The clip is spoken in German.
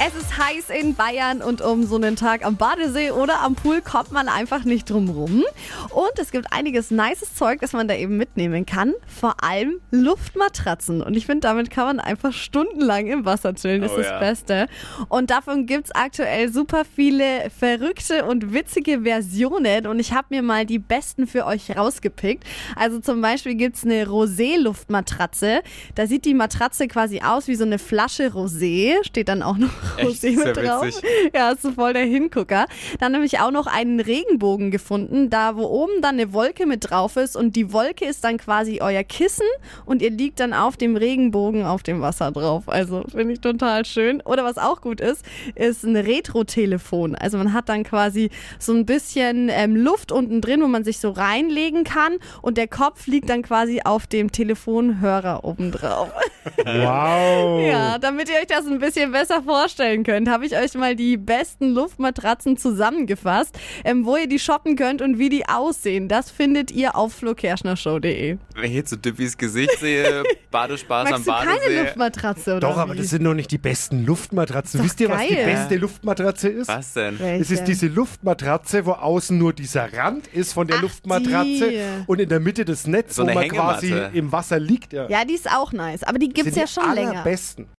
Es ist heiß in Bayern und um so einen Tag am Badesee oder am Pool kommt man einfach nicht drum rum. Und es gibt einiges nices Zeug, das man da eben mitnehmen kann. Vor allem Luftmatratzen. Und ich finde, damit kann man einfach stundenlang im Wasser chillen. Das Oh ist ja. das Beste. Und davon gibt es aktuell super viele verrückte und witzige Versionen. Und ich habe mir mal die besten für euch rausgepickt. Also zum Beispiel gibt es eine Rosé-Luftmatratze. Da sieht die Matratze quasi aus wie so eine Flasche Rosé. Steht dann auch noch? Rosé drauf. witzig. Ja, ist so voll der Hingucker. Dann habe ich auch noch einen Regenbogen gefunden, da wo oben dann eine Wolke mit drauf ist und die Wolke ist dann quasi euer Kissen und ihr liegt dann auf dem Regenbogen auf dem Wasser drauf. Also finde ich total schön. Oder was auch gut ist, ist ein Retro-Telefon. Also man hat dann quasi so ein bisschen ähm, Luft unten drin, wo man sich so reinlegen kann und der Kopf liegt dann quasi auf dem Telefonhörer oben drauf. Wow. Ja, damit ihr euch das ein bisschen besser vorstellen könnt, habe ich euch mal die besten Luftmatratzen zusammengefasst, ähm, wo ihr die shoppen könnt und wie die aussehen. Das findet ihr auf flokerschnershow.de. Wenn ich jetzt so Dippis Gesicht sehe, Badespaß am Magst du keine Badesee. Luftmatratze oder Doch, aber wie? das sind noch nicht die besten Luftmatratzen. Wisst ihr, was die geil. beste Luftmatratze ist? Was denn? Welche? Es ist diese Luftmatratze, wo außen nur dieser Rand ist von der Ach, Luftmatratze die. und in der Mitte das Netz, So wo eine man quasi Hängematte. im Wasser liegt. Ja. Ja, die ist auch nice, aber die gibt's sind ja die schon länger. allerbesten.